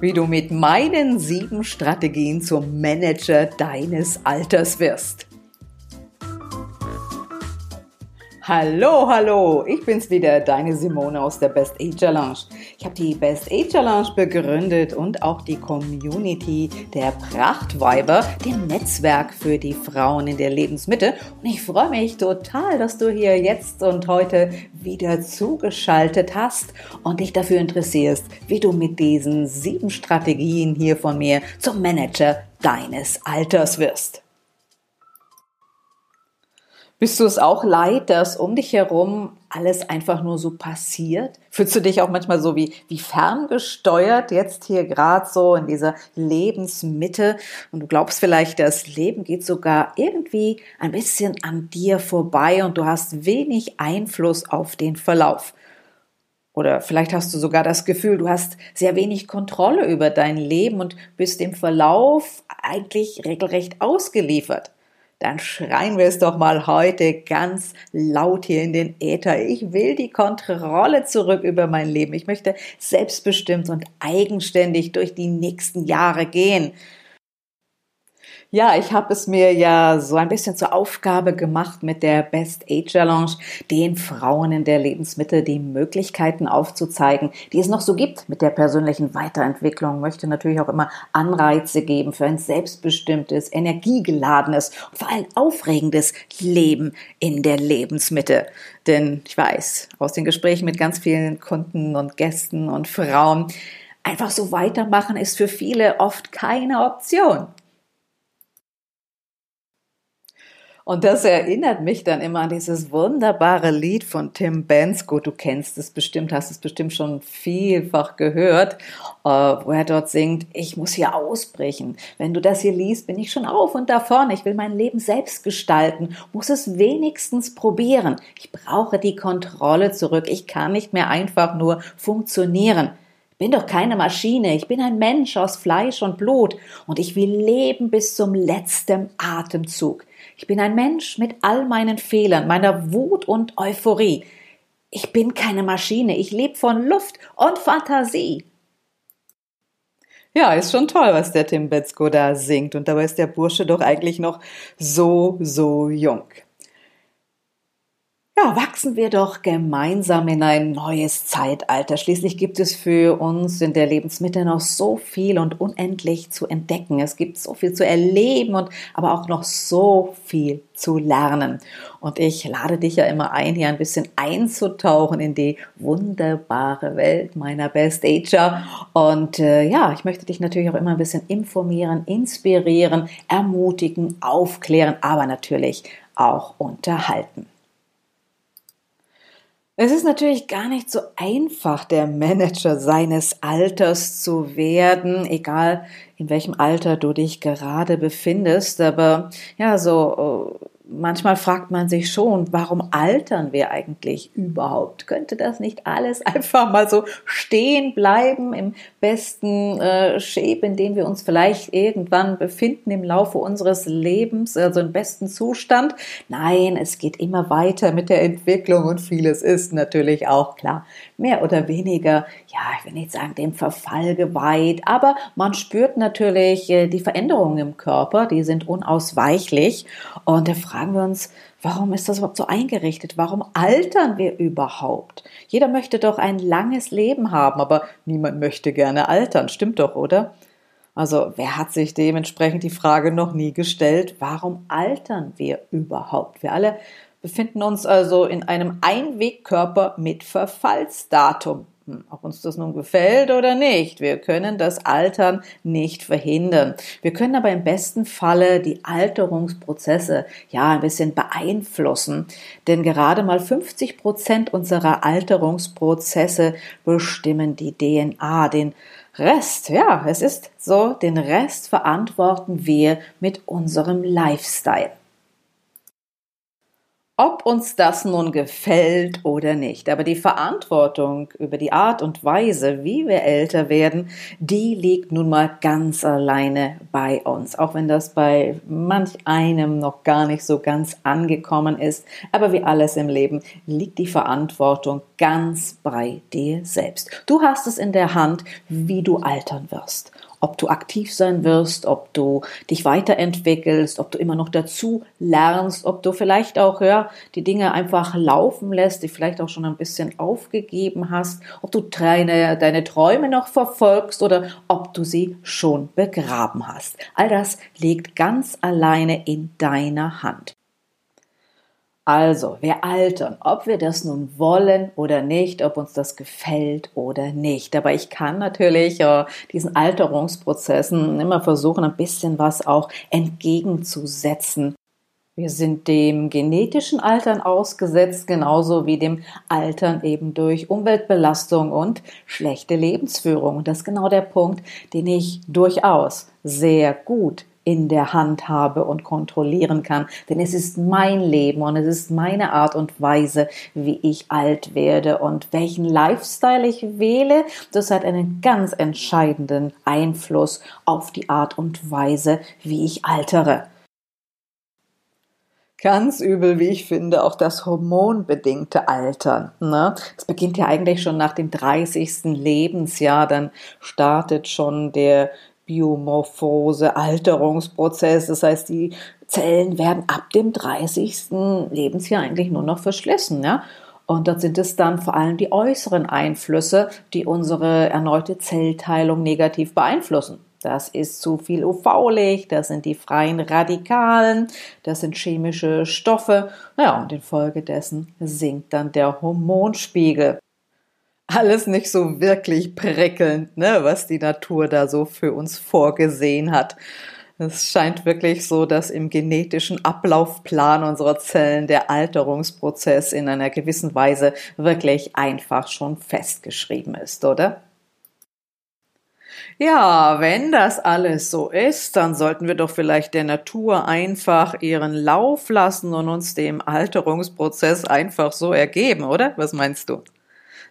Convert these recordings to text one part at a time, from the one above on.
Wie du mit meinen sieben Strategien zum Manager deines Alters wirst. Hallo, hallo, ich bin's wieder, deine Simone aus der Best Age Challenge. Ich habe die Best Age Challenge begründet und auch die Community der Prachtweiber, dem Netzwerk für die Frauen in der Lebensmitte. Und ich freue mich total, dass du hier jetzt und heute wieder zugeschaltet hast und dich dafür interessierst, wie du mit diesen sieben Strategien hier von mir zum Manager deines Alters wirst. Bist du es auch leid, dass um dich herum alles einfach nur so passiert? Fühlst du dich auch manchmal so wie, wie ferngesteuert jetzt hier gerade so in dieser Lebensmitte und du glaubst vielleicht, das Leben geht sogar irgendwie ein bisschen an dir vorbei und du hast wenig Einfluss auf den Verlauf. Oder vielleicht hast du sogar das Gefühl, du hast sehr wenig Kontrolle über dein Leben und bist dem Verlauf eigentlich regelrecht ausgeliefert dann schreien wir es doch mal heute ganz laut hier in den Äther. Ich will die Kontrolle zurück über mein Leben. Ich möchte selbstbestimmt und eigenständig durch die nächsten Jahre gehen. Ja, ich habe es mir ja so ein bisschen zur Aufgabe gemacht, mit der Best Age Challenge den Frauen in der Lebensmittel die Möglichkeiten aufzuzeigen, die es noch so gibt mit der persönlichen Weiterentwicklung. Möchte natürlich auch immer Anreize geben für ein selbstbestimmtes, energiegeladenes und vor allem aufregendes Leben in der Lebensmitte. Denn ich weiß aus den Gesprächen mit ganz vielen Kunden und Gästen und Frauen, einfach so weitermachen ist für viele oft keine Option. Und das erinnert mich dann immer an dieses wunderbare Lied von Tim Bensko. Du kennst es bestimmt, hast es bestimmt schon vielfach gehört, äh, wo er dort singt, ich muss hier ausbrechen. Wenn du das hier liest, bin ich schon auf und davon. Ich will mein Leben selbst gestalten, muss es wenigstens probieren. Ich brauche die Kontrolle zurück. Ich kann nicht mehr einfach nur funktionieren bin doch keine Maschine, ich bin ein Mensch aus Fleisch und Blut und ich will leben bis zum letzten Atemzug. Ich bin ein Mensch mit all meinen Fehlern, meiner Wut und Euphorie. Ich bin keine Maschine, ich lebe von Luft und Fantasie. Ja, ist schon toll, was der Tim Betzko da singt. Und dabei ist der Bursche doch eigentlich noch so, so jung ja, wachsen wir doch gemeinsam in ein neues Zeitalter. Schließlich gibt es für uns in der Lebensmitte noch so viel und unendlich zu entdecken. Es gibt so viel zu erleben und aber auch noch so viel zu lernen. Und ich lade dich ja immer ein, hier ein bisschen einzutauchen in die wunderbare Welt meiner Best Ager. Und äh, ja, ich möchte dich natürlich auch immer ein bisschen informieren, inspirieren, ermutigen, aufklären, aber natürlich auch unterhalten. Es ist natürlich gar nicht so einfach, der Manager seines Alters zu werden, egal in welchem Alter du dich gerade befindest. Aber ja, so äh, manchmal fragt man sich schon, warum altern wir eigentlich überhaupt? Könnte das nicht alles einfach mal so stehen bleiben im besten äh, Shape, in dem wir uns vielleicht irgendwann befinden im Laufe unseres Lebens, also im besten Zustand? Nein, es geht immer weiter mit der Entwicklung und vieles ist natürlich auch klar, mehr oder weniger, ja, ich will nicht sagen dem Verfall geweiht, aber man spürt natürlich äh, die Veränderungen im Körper, die sind unausweichlich und der Frage fragen wir uns, warum ist das überhaupt so eingerichtet? Warum altern wir überhaupt? Jeder möchte doch ein langes Leben haben, aber niemand möchte gerne altern. Stimmt doch, oder? Also wer hat sich dementsprechend die Frage noch nie gestellt, warum altern wir überhaupt? Wir alle befinden uns also in einem Einwegkörper mit Verfallsdatum. Hm, ob uns das nun gefällt oder nicht, wir können das Altern nicht verhindern. Wir können aber im besten Falle die Alterungsprozesse ja ein bisschen beeinflussen, denn gerade mal 50 Prozent unserer Alterungsprozesse bestimmen die DNA, den Rest, ja, es ist so, den Rest verantworten wir mit unserem Lifestyle ob uns das nun gefällt oder nicht. Aber die Verantwortung über die Art und Weise, wie wir älter werden, die liegt nun mal ganz alleine bei uns. Auch wenn das bei manch einem noch gar nicht so ganz angekommen ist. Aber wie alles im Leben liegt die Verantwortung ganz bei dir selbst. Du hast es in der Hand, wie du altern wirst ob du aktiv sein wirst, ob du dich weiterentwickelst, ob du immer noch dazu lernst, ob du vielleicht auch ja, die Dinge einfach laufen lässt, die vielleicht auch schon ein bisschen aufgegeben hast, ob du deine, deine Träume noch verfolgst oder ob du sie schon begraben hast. All das liegt ganz alleine in deiner Hand. Also, wir altern, ob wir das nun wollen oder nicht, ob uns das gefällt oder nicht. Aber ich kann natürlich äh, diesen Alterungsprozessen immer versuchen, ein bisschen was auch entgegenzusetzen. Wir sind dem genetischen Altern ausgesetzt, genauso wie dem Altern eben durch Umweltbelastung und schlechte Lebensführung. Und das ist genau der Punkt, den ich durchaus sehr gut in der Hand habe und kontrollieren kann. Denn es ist mein Leben und es ist meine Art und Weise, wie ich alt werde und welchen Lifestyle ich wähle. Das hat einen ganz entscheidenden Einfluss auf die Art und Weise, wie ich altere. Ganz übel, wie ich finde, auch das hormonbedingte Altern. Ne? Das beginnt ja eigentlich schon nach dem 30. Lebensjahr, dann startet schon der Biomorphose, Alterungsprozess. Das heißt, die Zellen werden ab dem 30. Lebensjahr eigentlich nur noch verschlissen. Ja? Und dort sind es dann vor allem die äußeren Einflüsse, die unsere erneute Zellteilung negativ beeinflussen. Das ist zu viel UV-Licht, das sind die freien Radikalen, das sind chemische Stoffe. Ja, und infolgedessen sinkt dann der Hormonspiegel alles nicht so wirklich prickelnd, ne, was die Natur da so für uns vorgesehen hat. Es scheint wirklich so, dass im genetischen Ablaufplan unserer Zellen der Alterungsprozess in einer gewissen Weise wirklich einfach schon festgeschrieben ist, oder? Ja, wenn das alles so ist, dann sollten wir doch vielleicht der Natur einfach ihren Lauf lassen und uns dem Alterungsprozess einfach so ergeben, oder? Was meinst du?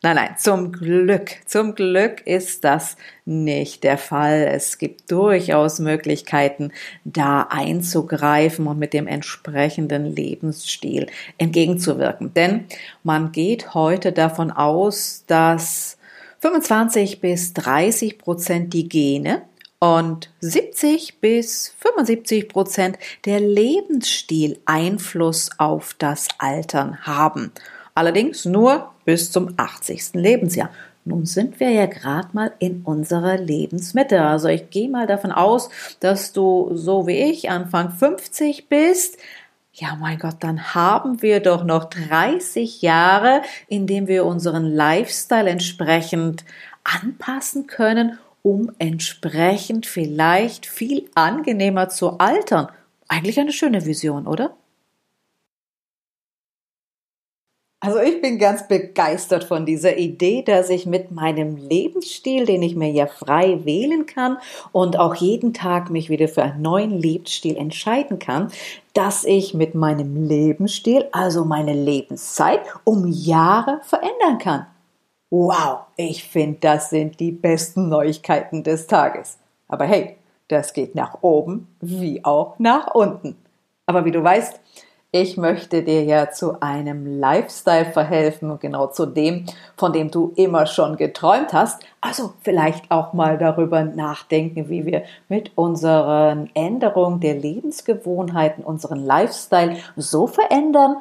Nein, nein, zum Glück, zum Glück ist das nicht der Fall. Es gibt durchaus Möglichkeiten, da einzugreifen und mit dem entsprechenden Lebensstil entgegenzuwirken. Denn man geht heute davon aus, dass 25 bis 30 Prozent die Gene und 70 bis 75 Prozent der Lebensstil Einfluss auf das Altern haben. Allerdings nur bis zum 80. Lebensjahr. Nun sind wir ja gerade mal in unserer Lebensmitte. Also ich gehe mal davon aus, dass du so wie ich Anfang 50 bist. Ja, mein Gott, dann haben wir doch noch 30 Jahre, in denen wir unseren Lifestyle entsprechend anpassen können, um entsprechend vielleicht viel angenehmer zu altern. Eigentlich eine schöne Vision, oder? Also ich bin ganz begeistert von dieser Idee, dass ich mit meinem Lebensstil, den ich mir ja frei wählen kann und auch jeden Tag mich wieder für einen neuen Lebensstil entscheiden kann, dass ich mit meinem Lebensstil, also meine Lebenszeit, um Jahre verändern kann. Wow, ich finde, das sind die besten Neuigkeiten des Tages. Aber hey, das geht nach oben wie auch nach unten. Aber wie du weißt, ich möchte dir ja zu einem Lifestyle verhelfen genau zu dem, von dem du immer schon geträumt hast. Also vielleicht auch mal darüber nachdenken, wie wir mit unseren Änderungen der Lebensgewohnheiten unseren Lifestyle so verändern,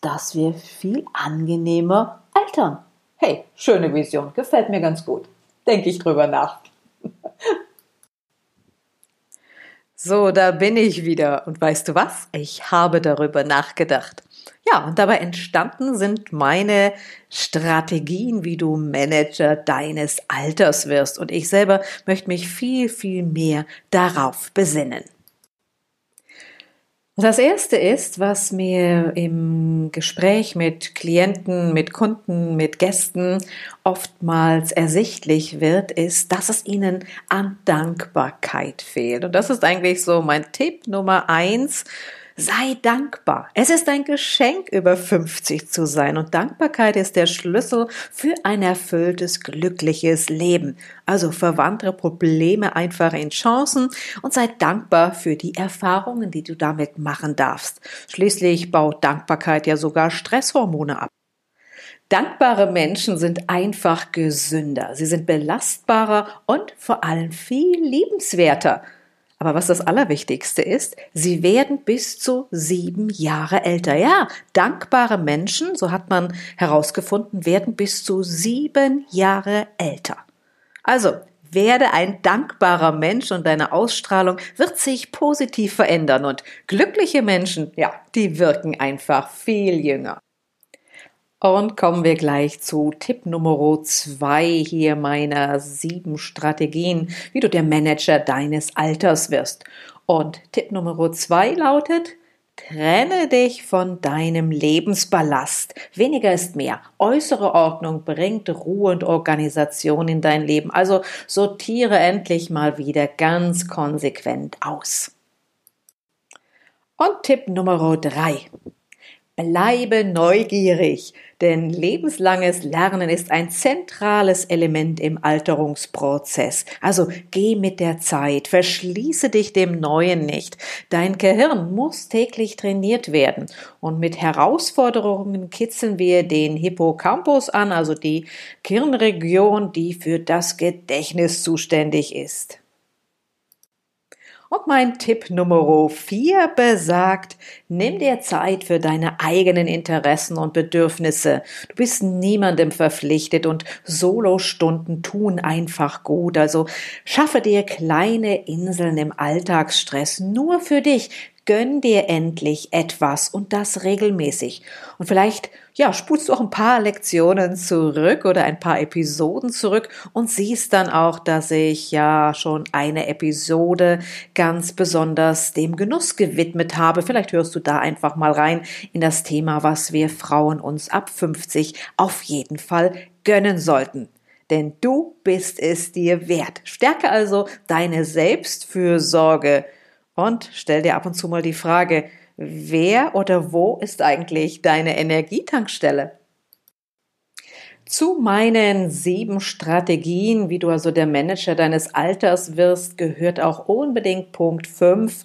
dass wir viel angenehmer altern. Hey, schöne Vision, gefällt mir ganz gut. Denke ich drüber nach. So, da bin ich wieder. Und weißt du was? Ich habe darüber nachgedacht. Ja, und dabei entstanden sind meine Strategien, wie du Manager deines Alters wirst. Und ich selber möchte mich viel, viel mehr darauf besinnen. Das erste ist, was mir im Gespräch mit Klienten, mit Kunden, mit Gästen oftmals ersichtlich wird, ist, dass es ihnen an Dankbarkeit fehlt. Und das ist eigentlich so mein Tipp Nummer eins Sei dankbar. Es ist ein Geschenk, über 50 zu sein und Dankbarkeit ist der Schlüssel für ein erfülltes, glückliches Leben. Also verwandle Probleme einfach in Chancen und sei dankbar für die Erfahrungen, die du damit machen darfst. Schließlich baut Dankbarkeit ja sogar Stresshormone ab. Dankbare Menschen sind einfach gesünder. Sie sind belastbarer und vor allem viel liebenswerter. Aber was das Allerwichtigste ist, sie werden bis zu sieben Jahre älter. Ja, dankbare Menschen, so hat man herausgefunden, werden bis zu sieben Jahre älter. Also, werde ein dankbarer Mensch und deine Ausstrahlung wird sich positiv verändern und glückliche Menschen, ja, die wirken einfach viel jünger. Und kommen wir gleich zu Tipp Nummer zwei hier meiner sieben Strategien, wie du der Manager deines Alters wirst. Und Tipp Nummer zwei lautet, Trenne dich von deinem Lebensballast. Weniger ist mehr. Äußere Ordnung bringt Ruhe und Organisation in dein Leben. Also sortiere endlich mal wieder ganz konsequent aus. Und Tipp Nummer drei. Bleibe neugierig, denn lebenslanges Lernen ist ein zentrales Element im Alterungsprozess. Also geh mit der Zeit, verschließe dich dem Neuen nicht. Dein Gehirn muss täglich trainiert werden. Und mit Herausforderungen kitzeln wir den Hippocampus an, also die Kirnregion, die für das Gedächtnis zuständig ist. Und mein Tipp Nummer 4 besagt, nimm dir Zeit für deine eigenen Interessen und Bedürfnisse. Du bist niemandem verpflichtet und Solostunden tun einfach gut. Also schaffe dir kleine Inseln im Alltagsstress nur für dich. Gönn dir endlich etwas und das regelmäßig. Und vielleicht, ja, spulst du auch ein paar Lektionen zurück oder ein paar Episoden zurück und siehst dann auch, dass ich ja schon eine Episode ganz besonders dem Genuss gewidmet habe. Vielleicht hörst du da einfach mal rein in das Thema, was wir Frauen uns ab 50 auf jeden Fall gönnen sollten denn du bist es dir wert. Stärke also deine Selbstfürsorge und stell dir ab und zu mal die Frage, wer oder wo ist eigentlich deine Energietankstelle? Zu meinen sieben Strategien, wie du also der Manager deines Alters wirst, gehört auch unbedingt Punkt fünf,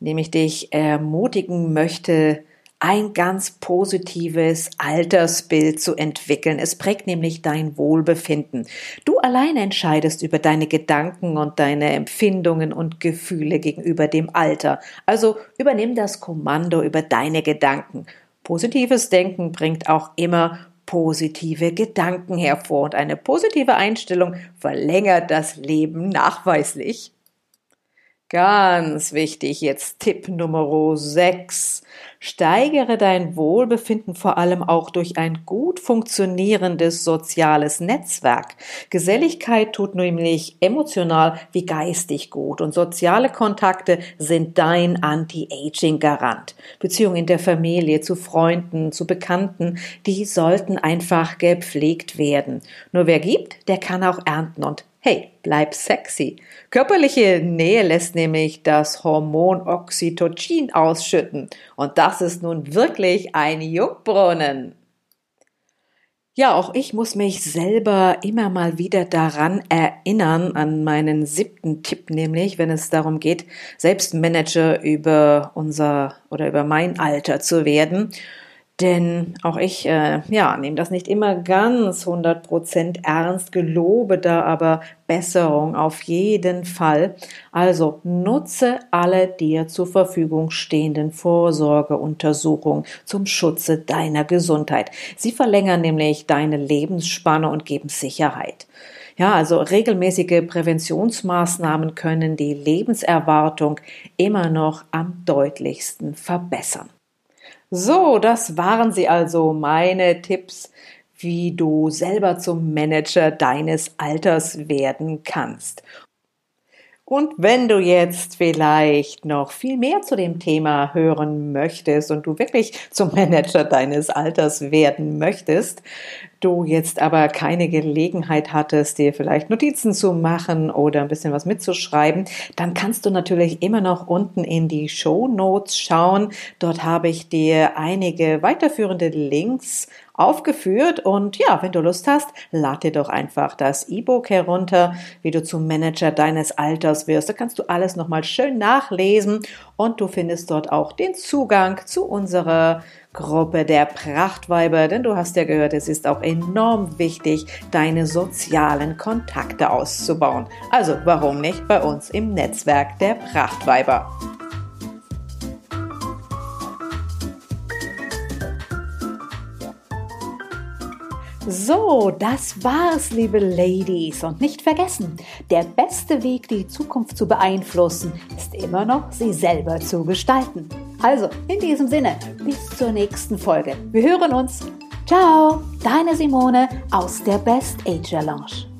nämlich dich ermutigen möchte, ein ganz positives Altersbild zu entwickeln. Es prägt nämlich dein Wohlbefinden. Du allein entscheidest über deine Gedanken und deine Empfindungen und Gefühle gegenüber dem Alter. Also übernimm das Kommando über deine Gedanken. Positives Denken bringt auch immer positive Gedanken hervor und eine positive Einstellung verlängert das Leben nachweislich. Ganz wichtig, jetzt Tipp Nummer 6. Steigere dein Wohlbefinden vor allem auch durch ein gut funktionierendes soziales Netzwerk. Geselligkeit tut nämlich emotional wie geistig gut und soziale Kontakte sind dein Anti-Aging-Garant. Beziehungen in der Familie, zu Freunden, zu Bekannten, die sollten einfach gepflegt werden. Nur wer gibt, der kann auch ernten und Hey, bleib sexy. Körperliche Nähe lässt nämlich das Hormon Oxytocin ausschütten. Und das ist nun wirklich ein Juckbrunnen. Ja, auch ich muss mich selber immer mal wieder daran erinnern, an meinen siebten Tipp, nämlich wenn es darum geht, selbst Manager über unser oder über mein Alter zu werden. Denn auch ich, äh, ja, nehme das nicht immer ganz 100% ernst, gelobe da aber Besserung auf jeden Fall. Also nutze alle dir zur Verfügung stehenden Vorsorgeuntersuchungen zum Schutze deiner Gesundheit. Sie verlängern nämlich deine Lebensspanne und geben Sicherheit. Ja, also regelmäßige Präventionsmaßnahmen können die Lebenserwartung immer noch am deutlichsten verbessern. So, das waren sie also, meine Tipps, wie du selber zum Manager deines Alters werden kannst. Und wenn du jetzt vielleicht noch viel mehr zu dem Thema hören möchtest und du wirklich zum Manager deines Alters werden möchtest, du jetzt aber keine Gelegenheit hattest, dir vielleicht Notizen zu machen oder ein bisschen was mitzuschreiben, dann kannst du natürlich immer noch unten in die Show Notes schauen. Dort habe ich dir einige weiterführende Links aufgeführt. Und ja, wenn du Lust hast, lad dir doch einfach das E-Book herunter, wie du zum Manager deines Alters wirst. Da kannst du alles nochmal schön nachlesen und du findest dort auch den Zugang zu unserer Gruppe der Prachtweiber, denn du hast ja gehört, es ist auch enorm wichtig, deine sozialen Kontakte auszubauen. Also warum nicht bei uns im Netzwerk der Prachtweiber? So, das war's, liebe Ladies. Und nicht vergessen, der beste Weg, die Zukunft zu beeinflussen, ist immer noch, sie selber zu gestalten. Also, in diesem Sinne, bis zur nächsten Folge. Wir hören uns. Ciao, deine Simone aus der Best Age Lounge.